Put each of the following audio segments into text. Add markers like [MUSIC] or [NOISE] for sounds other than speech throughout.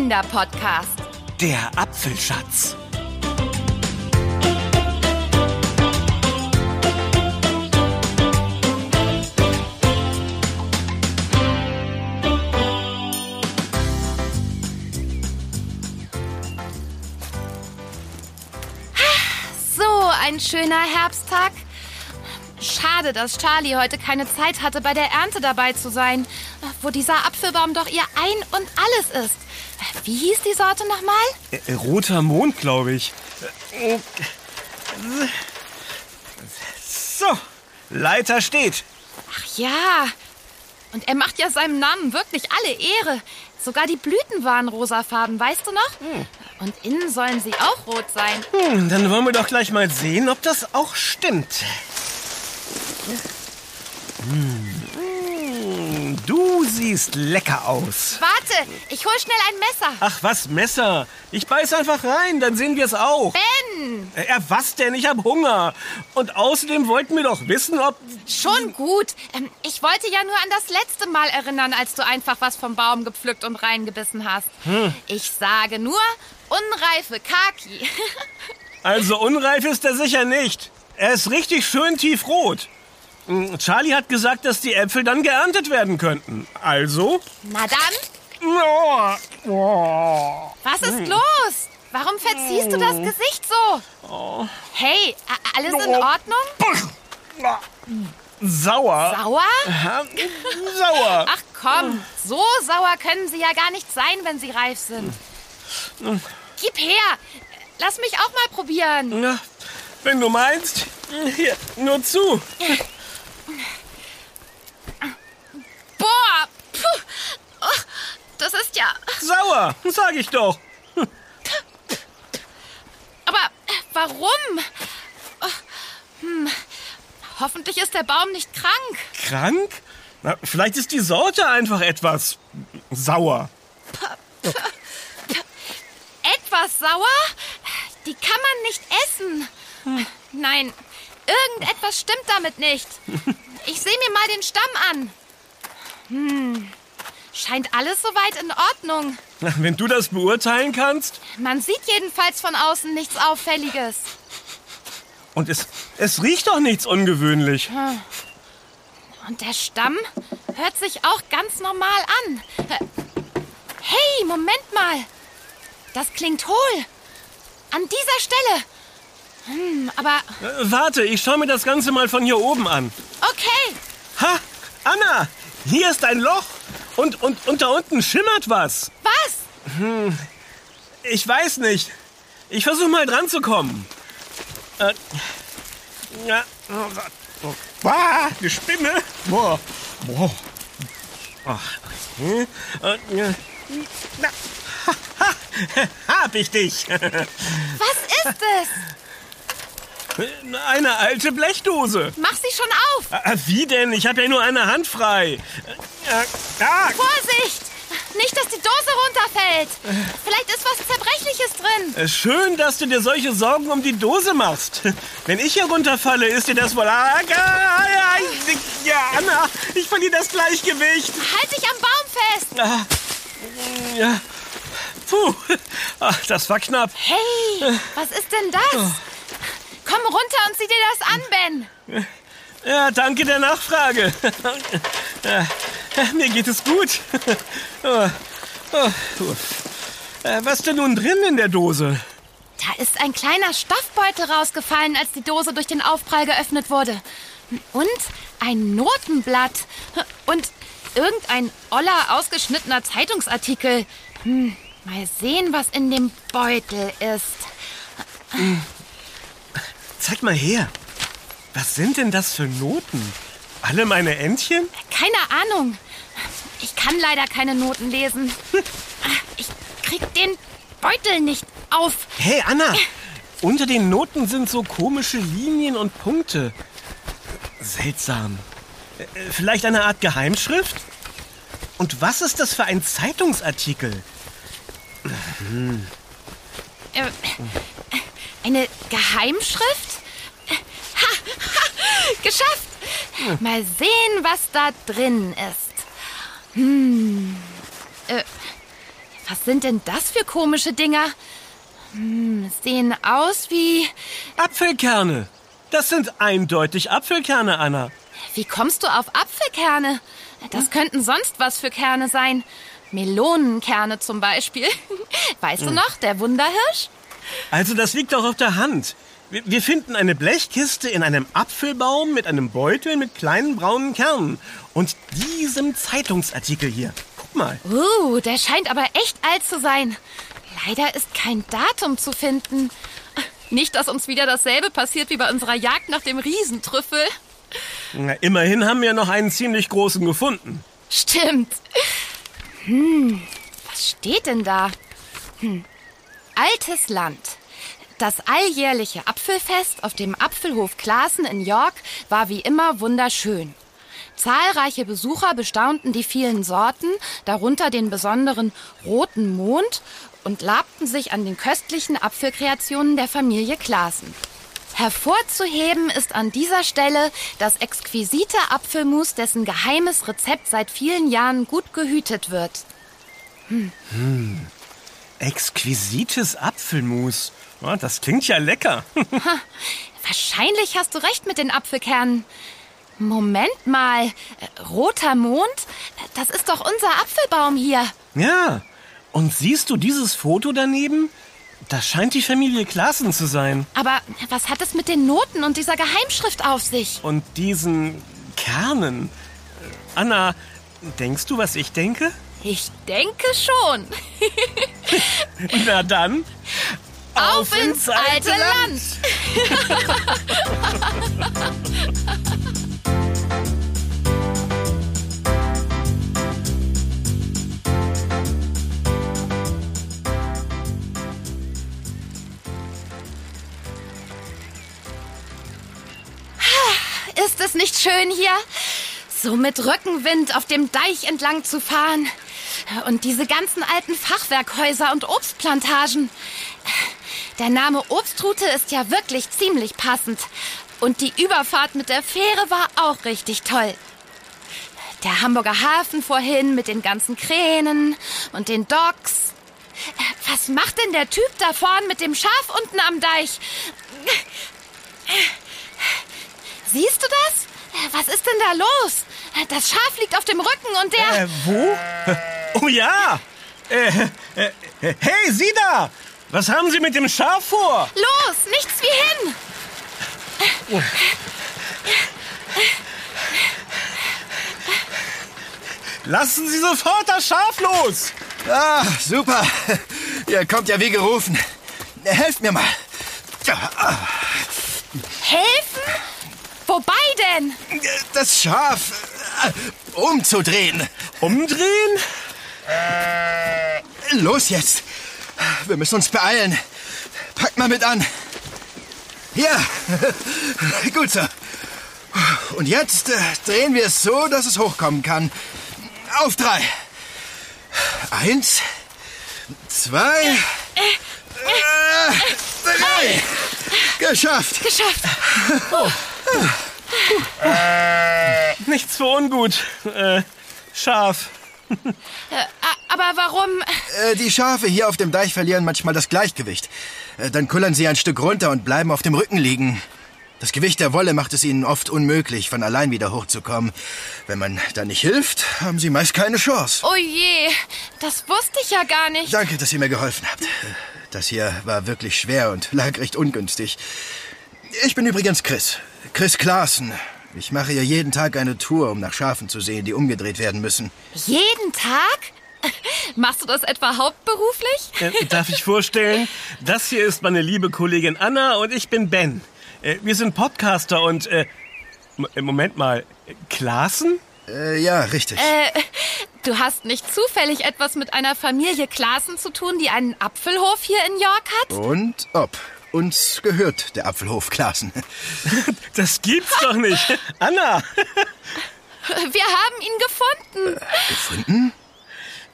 Kinderpodcast. Der Apfelschatz. So ein schöner Herbsttag. Schade, dass Charlie heute keine Zeit hatte, bei der Ernte dabei zu sein, wo dieser Apfelbaum doch ihr Ein und Alles ist. Wie hieß die Sorte nochmal? Äh, roter Mond, glaube ich. So, Leiter steht. Ach ja. Und er macht ja seinem Namen wirklich alle Ehre. Sogar die Blüten waren rosafarben, weißt du noch? Und innen sollen sie auch rot sein. Hm, dann wollen wir doch gleich mal sehen, ob das auch stimmt. Hm, siehst lecker aus. Warte, ich hol schnell ein Messer. Ach was, Messer. Ich beiß einfach rein, dann sehen wir es auch. Ben! Ja, was denn? Ich hab Hunger. Und außerdem wollten wir doch wissen, ob... Schon gut. Ähm, ich wollte ja nur an das letzte Mal erinnern, als du einfach was vom Baum gepflückt und reingebissen hast. Ich sage nur unreife Kaki. [LAUGHS] Also unreif ist er sicher nicht. Er ist richtig schön tiefrot. Hm, Charlie hat gesagt, dass die Äpfel dann geerntet werden könnten. Also... Na dann, Oh, oh. was ist los? Warum verziehst du das Gesicht so? Hey, alles in Ordnung? Sauer. Sauer? Ja, Sauer. Ach komm, so sauer können sie ja gar nicht sein, wenn sie reif sind. Gib her, lass mich auch mal probieren. Wenn du meinst. Hier, nur zu. [LAUGHS] Boah, puh, oh, das ist ja... Sauer, sag ich doch. Aber äh, warum? Oh, hm, hoffentlich ist der Baum nicht krank. Krank? Na, vielleicht ist die Sorte einfach etwas sauer. Etwas sauer? Die kann man nicht essen. Nein, irgendetwas stimmt damit nicht. Ich sehe mir mal den Stamm an. Hm, scheint alles soweit in Ordnung. [LAUGHS] Wenn du das beurteilen kannst. Man sieht jedenfalls von außen nichts Auffälliges. Und es, es riecht doch nichts ungewöhnlich. Und der Stamm hört sich auch ganz normal an. Hey, Moment mal. Das klingt hohl. An dieser Stelle. Hm, aber Äh, Warte, ich schaue mir das Ganze mal von hier oben an. okay. Ha! Anna! Hier ist ein Loch. Und, und, und da unten schimmert was. Was? Ich weiß nicht. Ich versuche mal dran zu kommen. Äh, ja. Oh, ah, eine Spinne. Boah. Boah. Ach, okay. Äh, ja. Na, ha, ha, [LAUGHS] hab ich dich. [LAUGHS] Was ist es? Eine alte Blechdose. Mach sie schon auf. Äh, Wie denn? Ich habe ja nur eine Hand frei. Ah, Vorsicht! Nicht, dass die Dose runterfällt. Vielleicht ist was Zerbrechliches drin. äh, schön, dass du dir solche Sorgen um die Dose machst. Wenn ich hier runterfalle, ist dir das wohl... Ah, ja, Anna, ich verliere das Gleichgewicht. Halt dich am Baum fest. Ah, ja. Puh, das war knapp. Hey, was ist denn das? Komm runter und sieh dir das an, Ben. Ja, danke der Nachfrage. Mir geht es gut. Oh, oh. Äh, Was denn nun drin in der Dose? Da ist ein kleiner Stoffbeutel rausgefallen, als die Dose durch den Aufprall geöffnet wurde. Und ein Notenblatt. Und irgendein oller, ausgeschnittener Zeitungsartikel. Hm, mal sehen, was in dem Beutel ist. Zeig mal her. Was sind denn das für Noten? Alle meine Entchen? Keine Ahnung. Ich kann leider keine Noten lesen. Ich krieg den Beutel nicht auf. Hey, Anna! Unter den Noten sind so komische Linien und Punkte. Seltsam. Äh, Vielleicht eine Art Geheimschrift? Und was ist das für ein Zeitungsartikel? Äh, eine Geheimschrift? Ha, ha, geschafft! Mal sehen, was da drin ist. Hm. Äh, Was sind denn das für komische Dinger? Hm, sehen aus wie. Apfelkerne. Das sind eindeutig Apfelkerne, Anna. Wie kommst du auf Apfelkerne? Das könnten sonst was für Kerne sein. Melonenkerne zum Beispiel. [LAUGHS] Weißt du noch, der Wunderhirsch? Also das liegt doch auf der Hand. Wir- finden eine Blechkiste in einem Apfelbaum mit einem Beutel mit kleinen braunen Kernen. Und diesem Zeitungsartikel hier. Guck mal. Uh, der scheint aber echt alt zu sein. Leider ist kein Datum zu finden. Nicht, dass uns wieder dasselbe passiert wie bei unserer Jagd nach dem Riesentrüffel. Na, immerhin haben wir noch einen ziemlich großen gefunden. Stimmt. Hm, was steht denn da? Hm. Altes Land. Das alljährliche Apfelfest auf dem Apfelhof Klaassen in York war wie immer wunderschön. Zahlreiche Besucher bestaunten die vielen Sorten, darunter den besonderen roten Mond und labten sich an den köstlichen Apfelkreationen der Familie Klaassen. Hervorzuheben ist an dieser Stelle das exquisite Apfelmus, dessen geheimes Rezept seit vielen Jahren gut gehütet wird. Exquisites Apfelmus. Ja, das klingt ja lecker. [LAUGHS] Wahrscheinlich hast du recht mit den Apfelkernen. Moment mal, äh, roter Mond? Das ist doch unser Apfelbaum hier. ja. Und siehst du dieses Foto daneben? Das scheint die Familie Klassen zu sein. Aber was hat es mit den Noten und dieser Geheimschrift auf sich? Und diesen Kernen. Äh, Anna, denkst du, was ich denke? Ich denke schon. [LAUGHS] Na dann. Auf ins alte Land. Ist es nicht schön hier? So mit Rückenwind auf dem Deich entlang zu fahren. Und diese ganzen alten Fachwerkhäuser und Obstplantagen. Der Name Obstrute ist ja wirklich ziemlich passend. Und die Überfahrt mit der Fähre war auch richtig toll. Der Hamburger Hafen vorhin mit den ganzen Kränen und den Docks. Was macht denn der Typ da vorn mit dem Schaf unten am Deich? Siehst du das? Was ist denn da los? Das Schaf liegt auf dem Rücken und der... Äh, wo? [LAUGHS] Oh ja! Äh, äh, hey, Sie da! Was haben Sie mit dem Schaf vor? Los, nichts wie hin! Lassen Sie sofort das Schaf los! Ah, super. Ihr kommt ja wie gerufen. Helft mir mal. Ah, Helfen? Wobei denn? Das Schaf äh, umzudrehen. Umdrehen? Los jetzt. Wir müssen uns beeilen. Packt mal mit an. Ja, [LAUGHS] gut so. Und jetzt äh, drehen wir es so, dass es hochkommen kann. Auf drei. Eins, zwei, äh, drei. Geschafft. Geschafft. [LAUGHS] Nichts für ungut. Äh, Schaf. Äh, a- aber warum? Äh, die Schafe hier auf dem Deich verlieren manchmal das Gleichgewicht. Äh, dann kullern sie ein Stück runter und bleiben auf dem Rücken liegen. Das Gewicht der Wolle macht es ihnen oft unmöglich, von allein wieder hochzukommen. Wenn man da nicht hilft, haben sie meist keine Chance. Oh je, das wusste ich ja gar nicht. Danke, dass ihr mir geholfen habt. Das hier war wirklich schwer und lag recht ungünstig. Ich bin übrigens Chris. Chris Klaassen. Ich mache ja jeden Tag eine Tour, um nach Schafen zu sehen, die umgedreht werden müssen. Jeden Tag? [LAUGHS] Machst du das etwa hauptberuflich? Äh, darf ich vorstellen? Das hier ist meine liebe Kollegin Anna und ich bin Ben. Äh, wir sind Podcaster und... Äh, äh, Moment mal. äh, Klaassen? Äh, ja, richtig. Äh, du hast nicht zufällig etwas mit einer Familie Klaassen zu tun, die einen Apfelhof hier in York hat? Und ob. Uns gehört der Apfelhof Klaassen. [LAUGHS] Das gibt's doch nicht. [LAUGHS] Anna! Wir haben ihn gefunden. Gefunden?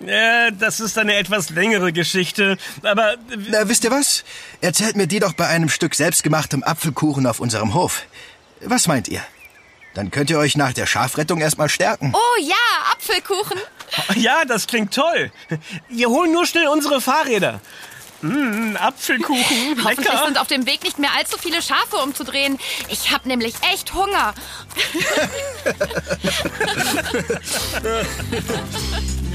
Äh, das ist eine etwas längere Geschichte, aber... Na, wisst ihr was? Erzählt mir die doch bei einem Stück selbstgemachtem Apfelkuchen auf unserem Hof. Was meint ihr? Dann könnt ihr euch nach der Schafrettung erstmal stärken. Oh ja, Apfelkuchen. Ja, das klingt toll. Wir holen nur schnell unsere Fahrräder. Mmh, Apfelkuchen, [LAUGHS] Hoffentlich lecker. sind auf dem Weg nicht mehr allzu viele Schafe umzudrehen. Ich habe nämlich echt Hunger. [LAUGHS] [LAUGHS]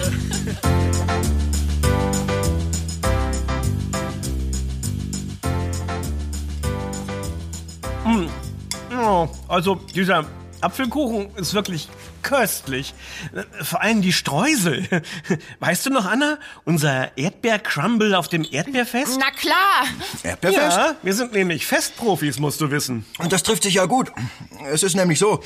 Oh, also dieser Apfelkuchen ist wirklich köstlich. Vor allem die Streusel. Weißt du noch, Anna? Unser Erdbeercrumble auf dem Erdbeerfest? Na klar. Erdbeerfest? Ja, wir sind nämlich Festprofis, musst du wissen. Und das trifft sich ja gut. Es ist nämlich so,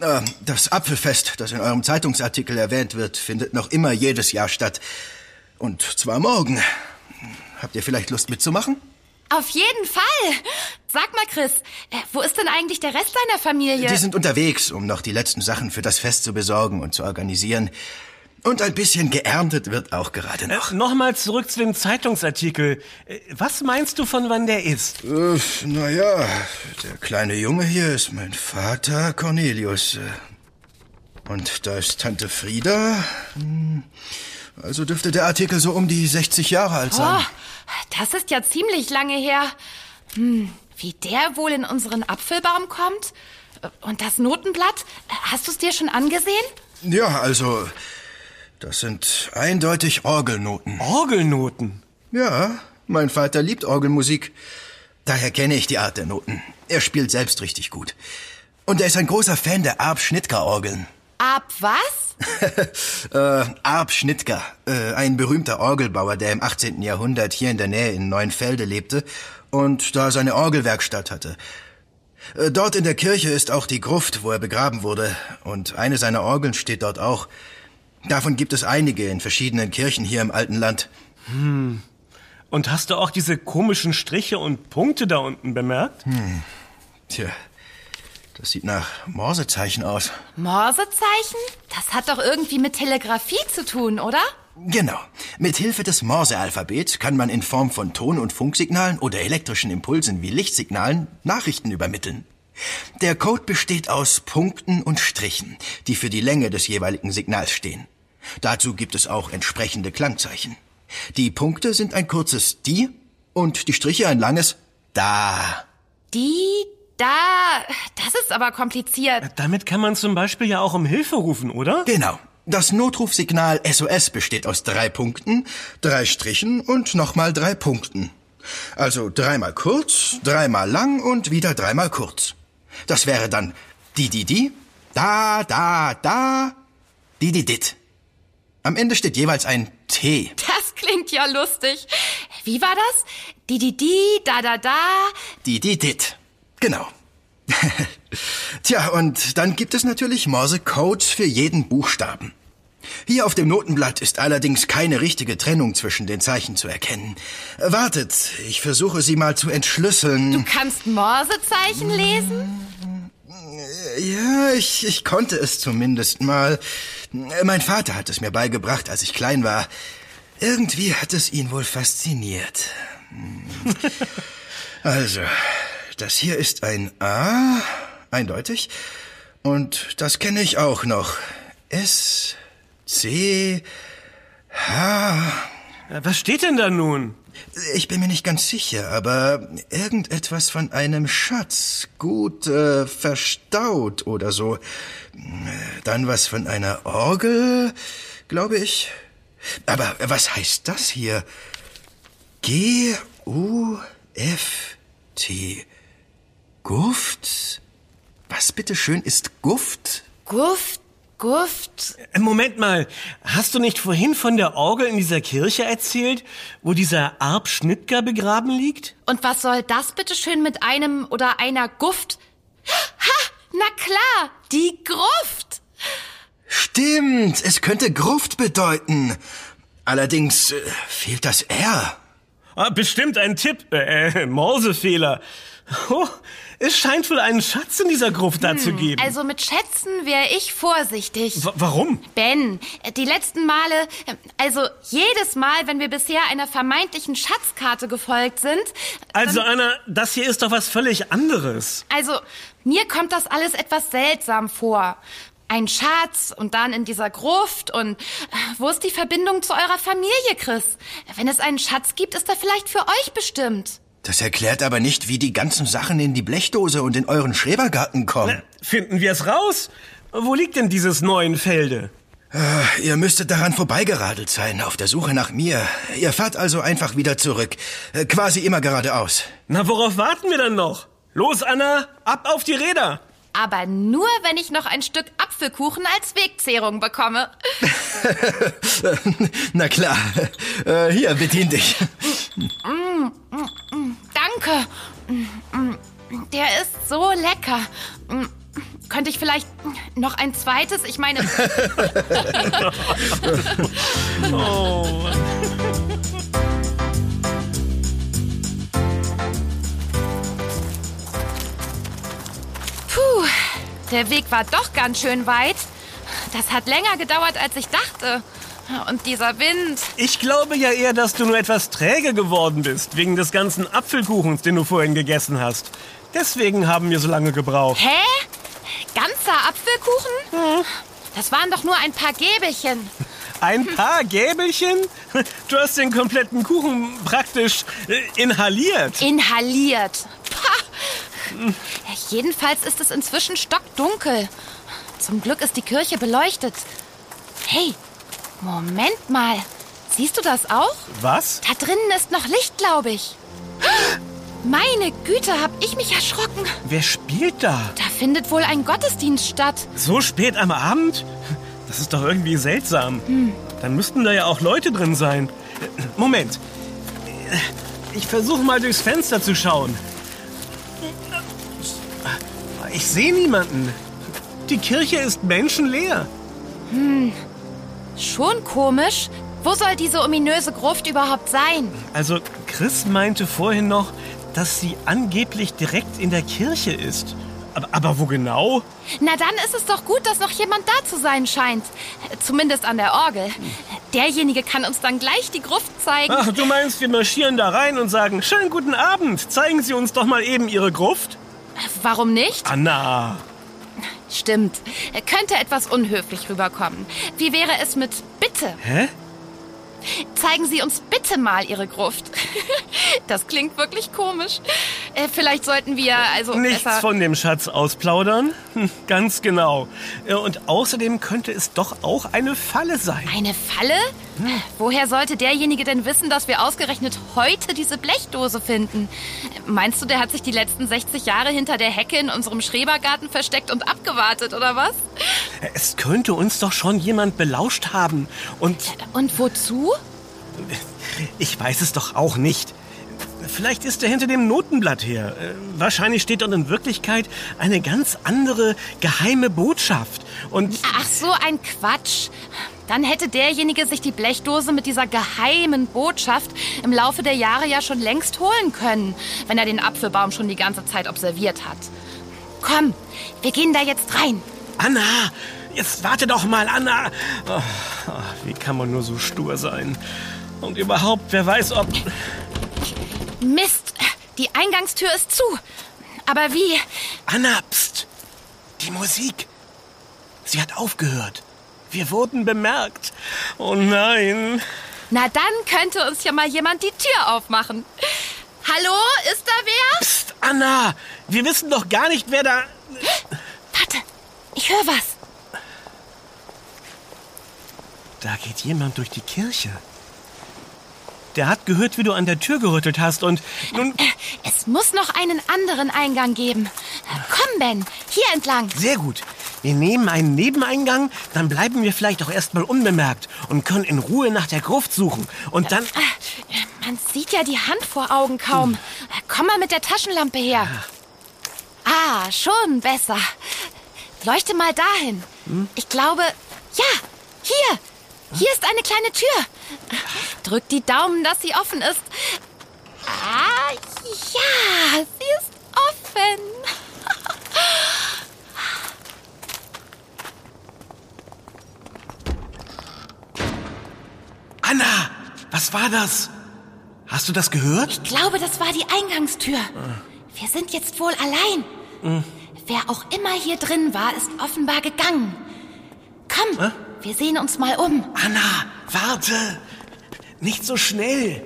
äh, das Apfelfest, das in eurem Zeitungsartikel erwähnt wird, findet noch immer jedes Jahr statt. Und zwar morgen. Habt ihr vielleicht Lust mitzumachen? Auf jeden Fall. Sag mal, Chris, äh, wo ist denn eigentlich der Rest deiner Familie? Die sind unterwegs, um noch die letzten Sachen für das Fest zu besorgen und zu organisieren. Und ein bisschen geerntet wird auch gerade noch. Äh, Nochmal zurück zu dem Zeitungsartikel. Äh, Was meinst du, von wann der ist? Äh, naja, der kleine Junge hier ist mein Vater Cornelius. Äh, Und da ist Tante Frieda. Hm, Also dürfte der Artikel so um die 60 Jahre alt sein. Oh, das ist ja ziemlich lange her. Hm, wie der wohl in unseren Apfelbaum kommt? Und das Notenblatt, hast du es dir schon angesehen? Ja, also, das sind eindeutig Orgelnoten. Orgelnoten. Ja, mein Vater liebt Orgelmusik. Daher kenne ich die Art der Noten. Er spielt selbst richtig gut. Und er ist ein großer Fan der Arp Schnittger Orgeln. Ab was? [LAUGHS] äh, Arp Schnittger, äh, ein berühmter Orgelbauer, der im 18. Jahrhundert hier in der Nähe in Neuenfelde lebte und da seine Orgelwerkstatt hatte. Äh, Dort in der Kirche ist auch die Gruft, wo er begraben wurde, und eine seiner Orgeln steht dort auch. Davon gibt es einige in verschiedenen Kirchen hier im alten Land. Und hast du auch diese komischen Striche und Punkte da unten bemerkt? Tja, das sieht nach Morsezeichen aus. Morsezeichen? Das hat doch irgendwie mit Telegrafie zu tun, oder? Genau. Mit Hilfe des Morsealphabets kann man in Form von Ton- und Funksignalen oder elektrischen Impulsen wie Lichtsignalen Nachrichten übermitteln. Der Code besteht aus Punkten und Strichen, die für die Länge des jeweiligen Signals stehen. Dazu gibt es auch entsprechende Klangzeichen. Die Punkte sind ein kurzes Die und die Striche ein langes Da. Die, da, das ist aber kompliziert. Damit kann man zum Beispiel ja auch um Hilfe rufen, oder? Genau. Das Notrufsignal SOS besteht aus drei Punkten, drei Strichen und nochmal drei Punkten. Also dreimal kurz, dreimal lang und wieder dreimal kurz. Das wäre dann die die die, da da da, die die dit. Am Ende steht jeweils ein T. Das klingt ja lustig. Wie war das? Die, die, die, da, da, da. Die die dit. Genau. [LAUGHS] Tja, und dann gibt es natürlich Morse-Codes für jeden Buchstaben. Hier auf dem Notenblatt ist allerdings keine richtige Trennung zwischen den Zeichen zu erkennen. Wartet, ich versuche sie mal zu entschlüsseln. Du kannst Morsezeichen lesen? Ja, ich, ich konnte es zumindest mal. Mein Vater hat es mir beigebracht, als ich klein war. Irgendwie hat es ihn wohl fasziniert. [LAUGHS] Also, das hier ist ein A, eindeutig. Und das kenne ich auch noch. S, C, H. Was steht denn da nun? Ich bin mir nicht ganz sicher, aber irgendetwas von einem Schatz, gut äh, verstaut oder so. Äh, Dann was von einer Orgel, glaube ich. Aber was heißt das hier? G U F T. Guft? Was bitteschön ist Guft? Guft, Guft. Äh, Moment mal, hast du nicht vorhin von der Orgel in dieser Kirche erzählt, wo dieser Arp Schnittger begraben liegt? Und was soll das bitte schön mit einem oder einer Guft? Ha, na klar, die Gruft. Stimmt, es könnte Gruft bedeuten. Allerdings äh, fehlt das R. Ah, bestimmt ein Tipp, äh, äh Morsefehler. Oh, es scheint wohl einen Schatz in dieser Gruft da zu geben. Also mit Schätzen wäre ich vorsichtig. W warum? Ben, die letzten Male, also jedes Mal, wenn wir bisher einer vermeintlichen Schatzkarte gefolgt sind, Also, Anna, das hier ist doch was völlig anderes. also mir kommt das alles etwas seltsam vor. ein Schatz und dann in dieser Gruft und äh, wo ist die Verbindung zu eurer Familie, Chris? Wenn es einen Schatz gibt, ist er vielleicht für euch bestimmt. Das erklärt aber nicht, wie die ganzen Sachen in die Blechdose und in euren Schrebergarten kommen. Finden wir es raus? Wo liegt denn dieses Neuenfelde? Äh, ihr müsstet daran vorbeigeradelt sein, auf der Suche nach mir. Ihr fahrt also einfach wieder zurück. Äh, quasi immer geradeaus. Na, worauf warten wir dann noch? Los, Anna, ab auf die Räder! Aber nur, wenn ich noch ein Stück Apfelkuchen als Wegzehrung bekomme. [LAUGHS] Na klar. Äh, hier, bedien dich. Danke. Der ist so lecker. Könnte ich vielleicht noch ein zweites? Ich meine. [LAUGHS] [LAUGHS] Oh. Der Weg war doch ganz schön weit. Das hat länger gedauert, als ich dachte. Und dieser Wind. Ich glaube ja eher, dass du nur etwas träge geworden bist, wegen des ganzen Apfelkuchens, den du vorhin gegessen hast. Deswegen haben wir so lange gebraucht. Hä? Ganzer Apfelkuchen? Das waren doch nur ein paar Gäbelchen. Ein paar Gäbelchen? Du hast den kompletten Kuchen praktisch äh, inhaliert. Inhaliert. Ja, jedenfalls ist es inzwischen stockdunkel. Zum Glück ist die Kirche beleuchtet. Hey, Moment mal. Siehst du das auch? Was? Da drinnen ist noch Licht, glaube ich. Meine Güte, hab ich mich erschrocken. Wer spielt da? Da findet wohl ein Gottesdienst statt. So spät am Abend? Das ist doch irgendwie seltsam. Dann müssten da ja auch Leute drin sein. Moment. Ich versuche mal durchs Fenster zu schauen. Ich sehe niemanden. Die Kirche ist menschenleer. Schon komisch. Wo soll diese ominöse Gruft überhaupt sein? Also Chris meinte vorhin noch, dass sie angeblich direkt in der Kirche ist. Aber, aber wo genau? Na dann ist es doch gut, dass noch jemand da zu sein scheint. Zumindest an der Orgel. Derjenige kann uns dann gleich die Gruft zeigen. Ach, du meinst, wir marschieren da rein und sagen, schönen guten Abend, zeigen Sie uns doch mal eben Ihre Gruft? Warum nicht? Anna, Stimmt. Könnte etwas unhöflich rüberkommen. Wie wäre es mit Bitte? hä? Zeigen Sie uns bitte mal Ihre Gruft. [LAUGHS] Das klingt wirklich komisch. Äh, Vielleicht sollten wir also Nichts besser... von dem Schatz ausplaudern? Hm, Ganz genau. Äh, Und außerdem könnte es doch auch eine Falle sein. Eine Falle? Woher sollte derjenige denn wissen, dass wir ausgerechnet heute diese Blechdose finden? Meinst du, der hat sich die letzten 60 Jahre hinter der Hecke in unserem Schrebergarten versteckt und abgewartet, oder was? Es könnte uns doch schon jemand belauscht haben. Und Und wozu? ich weiß es doch auch nicht. Vielleicht ist er hinter dem Notenblatt her. Äh, Wahrscheinlich steht dort in Wirklichkeit eine ganz andere geheime Botschaft. Und Ach so, ein Quatsch. Dann hätte derjenige sich die Blechdose mit dieser geheimen Botschaft im Laufe der Jahre ja schon längst holen können, wenn er den Apfelbaum schon die ganze Zeit observiert hat. Komm, wir gehen da jetzt rein. Anna, jetzt warte doch mal, Anna. Oh, oh, wie kann man nur so stur sein? Und überhaupt, wer weiß, ob... Mist, die Eingangstür ist zu. Aber wie? Anna, pst! Die Musik. Sie hat aufgehört. Wir wurden bemerkt. Oh nein. Na dann könnte uns ja mal jemand die Tür aufmachen. Hallo, ist da wer? Psst, Anna! Wir wissen doch gar nicht, wer da... Warte, ich höre was. Da geht jemand durch die Kirche. Der hat gehört, wie du an der Tür gerüttelt hast und nun... Äh, Es muss noch einen anderen Eingang geben. Komm, Ben, hier entlang. Sehr gut. Wir nehmen einen Nebeneingang, dann bleiben wir vielleicht auch erstmal unbemerkt und können in Ruhe nach der Gruft suchen. Und dann... Äh, Man sieht ja die Hand vor Augen kaum. Komm mal mit der Taschenlampe her. Ah, schon besser. Leuchte mal dahin. Ich glaube, ja, hier. Hier ist eine kleine Tür. Drück die Daumen, dass sie offen ist. Ah, ja, sie ist offen. Anna! Was war das? Hast du das gehört? Ich glaube, das war die Eingangstür. Wir sind jetzt wohl allein. Wer auch immer hier drin war, ist offenbar gegangen. Komm, Hä? Wir sehen uns mal um. Anna, warte! Nicht so schnell!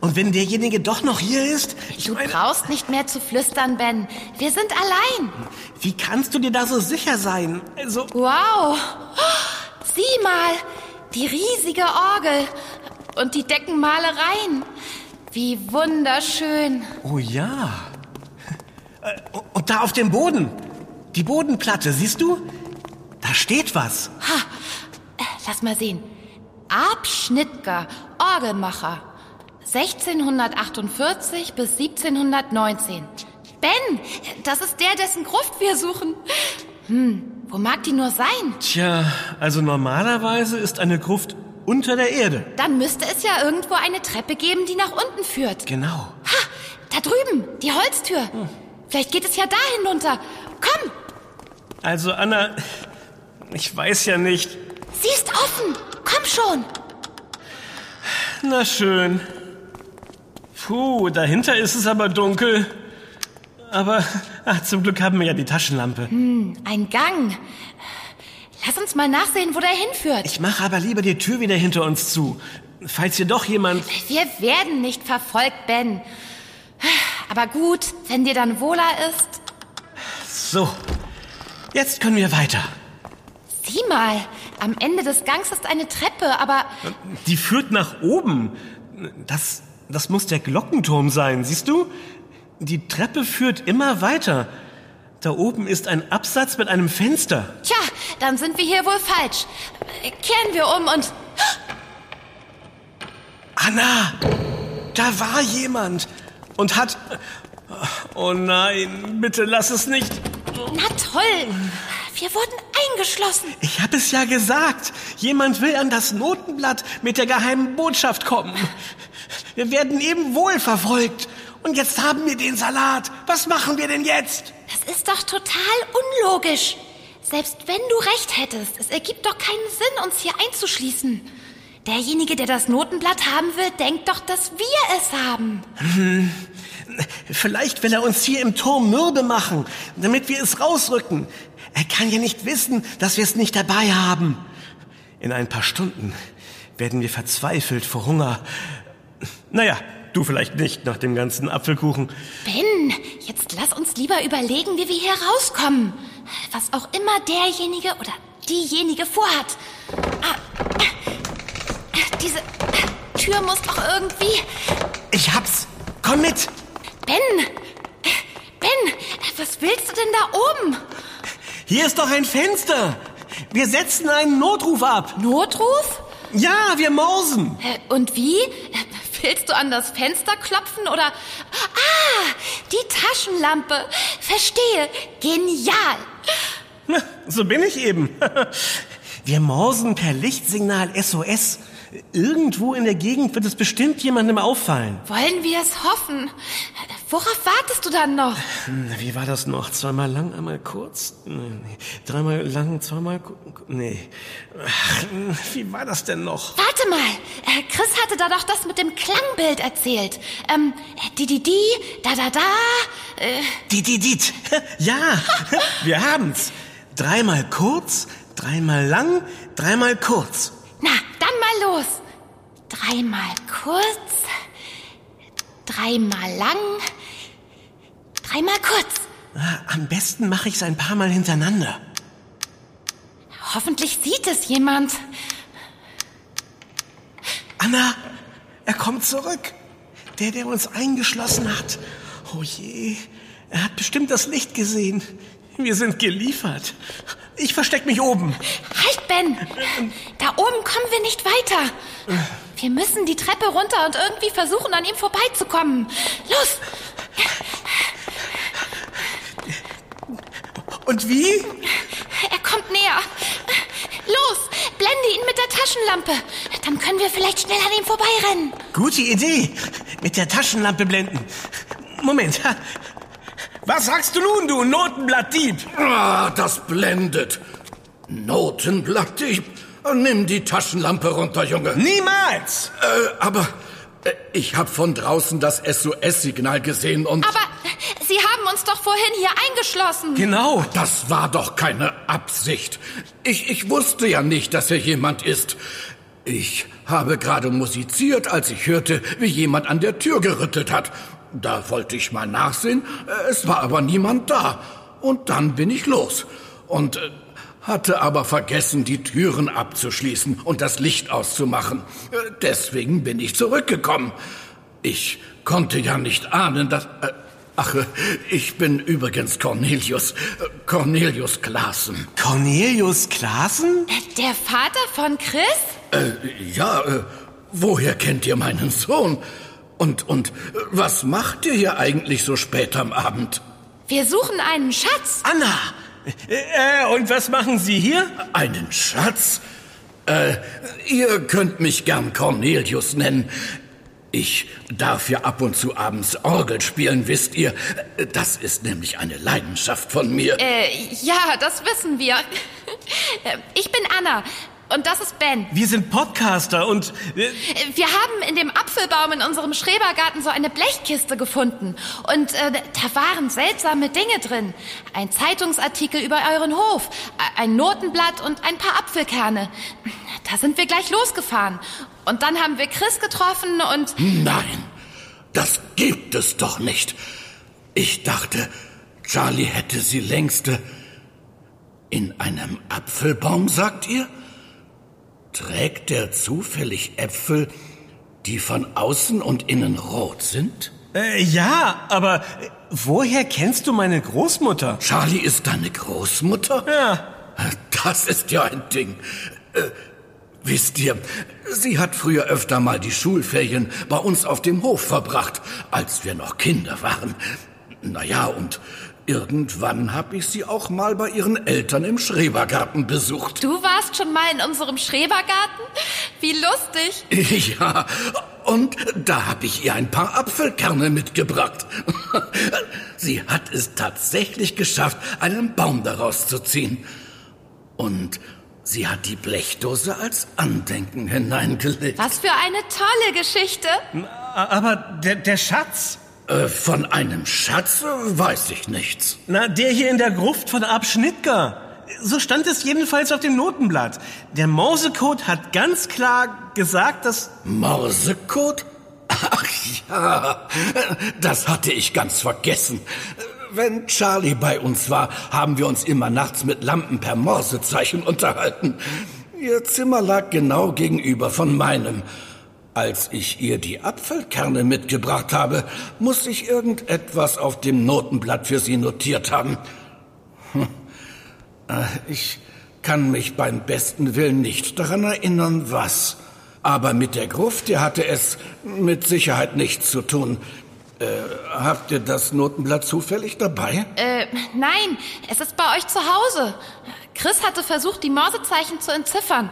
Und wenn derjenige doch noch hier ist? Ich Du meine, brauchst nicht mehr zu flüstern, Ben. Wir sind allein. wie kannst du dir da so sicher sein? Also, Wow. Sieh mal, die riesige Orgel und die Deckenmalereien. Wie wunderschön. oh ja. Äh, Und da auf dem Boden, die Bodenplatte, siehst du? Da steht was. Äh, Lass mal sehen. Abschnittger, Orgelmacher. 1648 bis 1719. Ben, das ist der, dessen Gruft wir suchen. Hm, wo mag die nur sein? Tja, also normalerweise ist eine Gruft unter der Erde. Dann müsste es ja irgendwo eine Treppe geben, die nach unten führt. Genau. Ha, da drüben, die Holztür. Vielleicht geht es ja da hinunter. Komm, Also Anna, ich weiß ja nicht. Sie ist offen. Komm schon. Na schön. Puh, dahinter ist es aber dunkel. Aber ach, zum Glück haben wir ja die Taschenlampe. Ein Gang. Lass uns mal nachsehen, wo der hinführt. Ich mache aber lieber die Tür wieder hinter uns zu. Falls hier doch jemand... Wir werden nicht verfolgt, Ben. Aber gut, wenn dir dann wohler ist. So, jetzt können wir weiter. Sieh mal, am Ende des Gangs ist eine Treppe, aber Die führt nach oben. Das, das muss der Glockenturm sein, siehst du? Die Treppe führt immer weiter. Da oben ist ein Absatz mit einem Fenster. tja, dann sind wir hier wohl falsch. Kehren wir um und... Anna, da war jemand und hat... Oh nein, bitte lass es nicht. Na toll, wir wurden eingeschlossen. Ich habe es ja gesagt. Jemand will an das Notenblatt mit der geheimen Botschaft kommen. Wir werden eben wohl verfolgt. Und jetzt haben wir den Salat. Was machen wir denn jetzt? Das ist doch total unlogisch. Selbst wenn du recht hättest, es ergibt doch keinen Sinn, uns hier einzuschließen. Derjenige, der das Notenblatt haben will, denkt doch, dass wir es haben. Vielleicht will er uns hier im Turm mürbe machen, damit wir es rausrücken. Er kann ja nicht wissen, dass wir es nicht dabei haben. In ein paar Stunden werden wir verzweifelt vor Hunger. Naja, du vielleicht nicht nach dem ganzen Apfelkuchen. Ben, jetzt lass uns lieber überlegen, wie wir hier rauskommen. Was auch immer derjenige oder diejenige vorhat. Ah, diese Tür muss doch irgendwie... Ich hab's. Komm mit. Ben! Ben, was willst du denn da oben? Hier ist doch ein Fenster. Wir setzen einen Notruf ab. Notruf? Ja, wir mausen. Und wie? Willst du an das Fenster klopfen oder... Ah, die Taschenlampe. Verstehe. Genial. Na, So bin ich eben. [LAUGHS] Wir mausen per Lichtsignal SOS. Irgendwo in der Gegend wird es bestimmt jemandem auffallen. Wollen wir es hoffen? Worauf wartest du dann noch? Wie war das noch? Zweimal lang, einmal kurz? Nee, nee. Dreimal lang, zweimal ku- Nee. Ach, wie war das denn noch? Warte mal. Äh, Chris hatte da doch das mit dem Klangbild erzählt. Ähm, die, die, die, da, da, da. Äh, Die, die, dit. [LAUGHS] Ja, [LAUGHS] wir haben's. Dreimal kurz, dreimal lang, dreimal kurz. na, dann mal los. Dreimal kurz, dreimal lang, dreimal kurz. Ah, Am besten mache ich's ein paar Mal hintereinander. Hoffentlich sieht es jemand. Anna, er kommt zurück. Der, der uns eingeschlossen hat. Oh je, er hat bestimmt das Licht gesehen. Wir sind geliefert. Ich versteck mich oben. Halt, Ben! Da oben kommen wir nicht weiter. Wir müssen die Treppe runter und irgendwie versuchen, an ihm vorbeizukommen. Los! Und wie? Er kommt näher. Los! Blende ihn mit der Taschenlampe. Dann können wir vielleicht schnell an ihm vorbeirennen. Gute Idee. Mit der Taschenlampe blenden. Moment. Was sagst du nun, du Notenblattdieb? Ah, das blendet. Notenblattdieb. Nimm die Taschenlampe runter, Junge. Niemals! Äh, aber äh, ich habe von draußen das SOS-Signal gesehen und... Aber Sie haben uns doch vorhin hier eingeschlossen. Genau. Das war doch keine Absicht. Ich, ich wusste ja nicht, dass er jemand ist. Ich habe gerade musiziert, als ich hörte, wie jemand an der Tür gerüttelt hat. Da wollte ich mal nachsehen, es war aber niemand da. Und dann bin ich los. Und äh, hatte aber vergessen, die Türen abzuschließen und das Licht auszumachen. Äh, Deswegen bin ich zurückgekommen. Ich konnte ja nicht ahnen, dass... Äh, ach, äh, ich bin übrigens Cornelius. Cornelius Klaassen. Cornelius Klaassen? Der Vater von Chris? Äh, ja, äh, woher kennt ihr meinen Sohn? Und, und was macht ihr hier eigentlich so spät am Abend? Wir suchen einen Schatz. Anna! Äh, und was machen Sie hier? Einen Schatz? Äh, ihr könnt mich gern Cornelius nennen. Ich darf ja ab und zu abends Orgel spielen, wisst ihr. Das ist nämlich eine Leidenschaft von mir. Äh, ja, das wissen wir. Ich bin Anna und das ist Ben. Wir sind Podcaster und... Äh, Wir haben in dem Apfelbaum in unserem Schrebergarten so eine Blechkiste gefunden. Und äh, da waren seltsame Dinge drin. Ein Zeitungsartikel über euren Hof, a- ein Notenblatt und ein paar Apfelkerne. Da sind wir gleich losgefahren. Und dann haben wir Chris getroffen und... Nein, das gibt es doch nicht. Ich dachte, Charlie hätte sie längste. In einem Apfelbaum, sagt ihr? Trägt der zufällig Äpfel, die von außen und innen rot sind? äh, ja, aber äh, woher kennst du meine Großmutter? Charlie ist deine Großmutter? Ja. Das ist ja ein Ding. Äh, wisst ihr, sie hat früher öfter mal die Schulferien bei uns auf dem Hof verbracht, als wir noch Kinder waren. Naja, und irgendwann habe ich sie auch mal bei ihren Eltern im Schrebergarten besucht. Du warst schon mal in unserem Schrebergarten? Wie lustig. [LAUGHS] Ja, und da habe ich ihr ein paar Apfelkerne mitgebracht. [LAUGHS] Sie hat es tatsächlich geschafft, einen Baum daraus zu ziehen. Und sie hat die Blechdose als Andenken hineingelegt. Was für eine tolle Geschichte. Aber der, der Schatz? Äh, von einem Schatz weiß ich nichts. Na, der hier in der Gruft von Abschnittger. So stand es jedenfalls auf dem Notenblatt. Der Morsecode hat ganz klar gesagt, dass... Morsecode? Ach ja, das hatte ich ganz vergessen. Wenn Charlie bei uns war, haben wir uns immer nachts mit Lampen per Morsezeichen unterhalten. Ihr Zimmer lag genau gegenüber von meinem. Als ich ihr die Apfelkerne mitgebracht habe, muss ich irgendetwas auf dem Notenblatt für sie notiert haben. Hm. Äh, Ich kann mich beim besten Willen nicht daran erinnern, was. Aber mit der Gruft, der hatte es mit Sicherheit nichts zu tun. Äh, habt ihr das Notenblatt zufällig dabei? Äh, nein, es ist bei euch zu Hause. Chris hatte versucht, die Morsezeichen zu entziffern.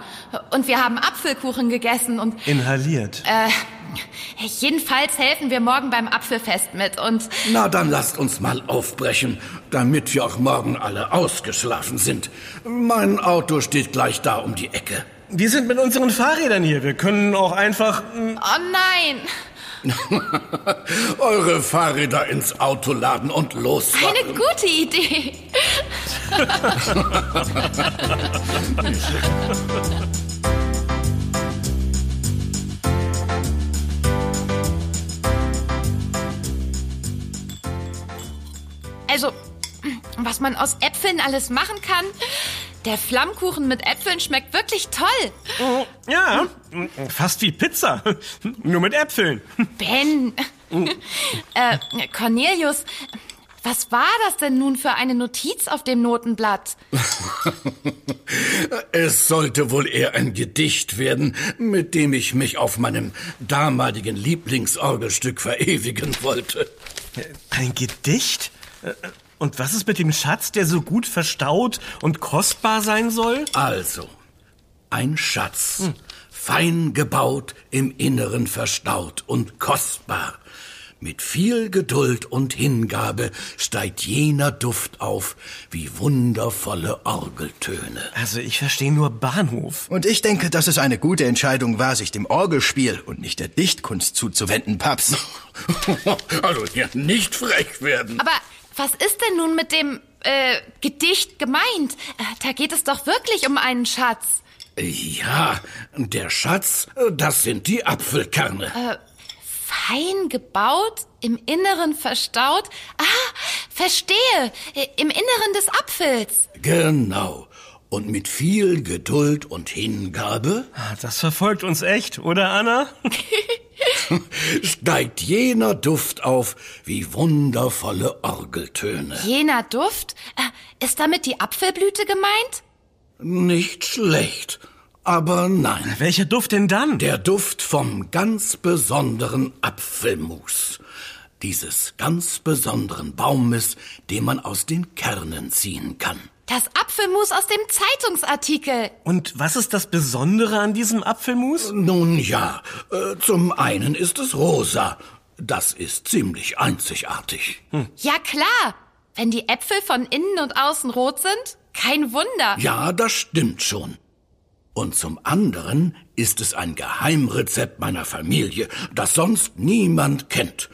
Und wir haben Apfelkuchen gegessen und Inhaliert. äh, jedenfalls helfen wir morgen beim Apfelfest mit und Na, dann lasst uns mal aufbrechen, damit wir auch morgen alle ausgeschlafen sind. Mein Auto steht gleich da um die Ecke. Wir sind mit unseren Fahrrädern hier. Wir können auch einfach... mm, oh nein, [LAUGHS] Eure Fahrräder ins Auto laden und losfahren. eine gute Idee. [LAUGHS] Also, was man aus Äpfeln alles machen kann. Der Flammkuchen mit Äpfeln schmeckt wirklich toll. Ja, fast wie Pizza. [LAUGHS] Nur mit Äpfeln. Ben. [LAUGHS] äh, Cornelius, was war das denn nun für eine Notiz auf dem Notenblatt? [LAUGHS] Es sollte wohl eher ein Gedicht werden, mit dem ich mich auf meinem damaligen Lieblingsorgelstück verewigen wollte. Ein Gedicht? Äh, Und was ist mit dem Schatz, der so gut verstaut und kostbar sein soll? Also, ein Schatz, fein gebaut, im Inneren verstaut und kostbar. Mit viel Geduld und Hingabe steigt jener Duft auf, wie wundervolle Orgeltöne. Also ich verstehe nur Bahnhof. Und ich denke, dass es eine gute Entscheidung war, sich dem Orgelspiel und nicht der Dichtkunst zuzuwenden, Paps. [LAUGHS] Also hier nicht frech werden. Aber was ist denn nun mit dem äh, Gedicht gemeint? Äh, da geht es doch wirklich um einen Schatz. Ja, der Schatz, das sind die Apfelkerne. Äh, fein gebaut, im Inneren verstaut. Ah, verstehe, äh, im Inneren des Apfels. Genau. Und mit viel Geduld und Hingabe Ah, Das verfolgt uns echt, oder Anna? [LAUGHS] steigt jener Duft auf wie wundervolle Orgeltöne. Jener Duft, äh, ist damit die Apfelblüte gemeint? Nicht schlecht, aber nein. Welcher Duft denn dann? Der Duft vom ganz besonderen Apfelmus. Dieses ganz besonderen Baumes, den man aus den Kernen ziehen kann. Das Apfelmus aus dem Zeitungsartikel. Und was ist das Besondere an diesem Apfelmus? Nun ja, äh, zum einen ist es rosa. Das ist ziemlich einzigartig. Ja klar, wenn die Äpfel von innen und außen rot sind, kein Wunder. Ja, das stimmt schon. Und zum anderen ist es ein Geheimrezept meiner Familie, das sonst niemand kennt.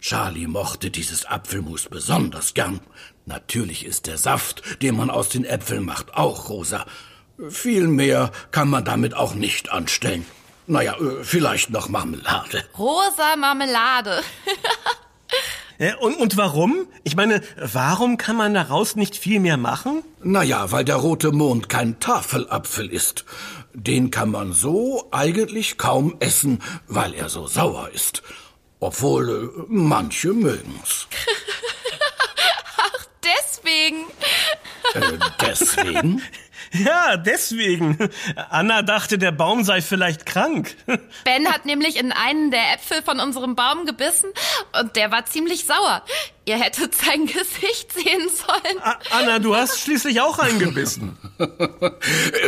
Charlie mochte dieses Apfelmus besonders gern. Natürlich ist der Saft, den man aus den Äpfeln macht, auch rosa. Viel mehr kann man damit auch nicht anstellen. Naja, äh, vielleicht noch Marmelade. Rosa Marmelade. [LAUGHS] Äh, Und, und warum? Ich meine, warum kann man daraus nicht viel mehr machen? Naja, weil der rote Mond kein Tafelapfel ist. Den kann man so eigentlich kaum essen, weil er so sauer ist. Obwohl äh, manche mögen's. [LAUGHS] Deswegen. Äh, deswegen? [LAUGHS] [LAUGHS] Ja, deswegen. Anna dachte, der Baum sei vielleicht krank. [LAUGHS] Ben hat nämlich in einen der Äpfel von unserem Baum gebissen und der war ziemlich sauer. Ihr hättet sein [LAUGHS] Gesicht sehen sollen. A- Anna, du hast schließlich auch eingebissen. Äh,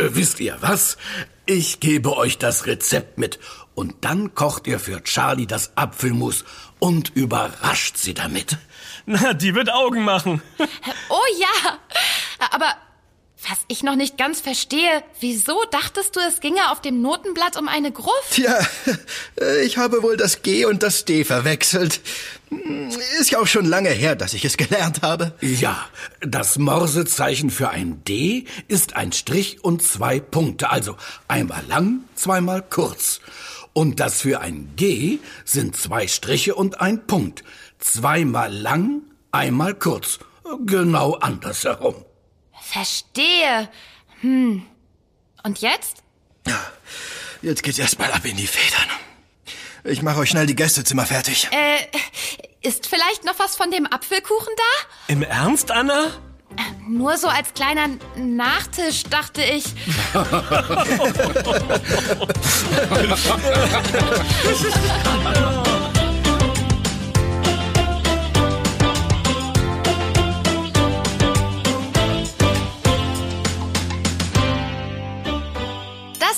wisst ihr was? Ich gebe euch das Rezept mit und dann kocht ihr für Charlie das Apfelmus und überrascht sie damit. Na, die wird Augen machen. Oh ja. Aber was ich noch nicht ganz verstehe, wieso dachtest du, es ginge auf dem Notenblatt um eine Gruft? Tja, äh, ich habe wohl das G und das D verwechselt. Hm, Ist ja auch schon lange her, dass ich es gelernt habe. Ja, das Morsezeichen für ein D ist ein Strich und zwei Punkte, also einmal lang, zweimal kurz. Und das für ein G sind zwei Striche und ein Punkt. Zweimal lang, einmal kurz. Genau andersherum. Verstehe. Hm. Und jetzt? Jetzt geht's erstmal ab in die Federn. Ich mache euch schnell die Gästezimmer fertig. Äh, ist vielleicht noch was von dem Apfelkuchen da? Im Ernst, Anna? Nur so als kleiner Nachtisch, dachte ich. [LAUGHS] [LAUGHS] [LAUGHS]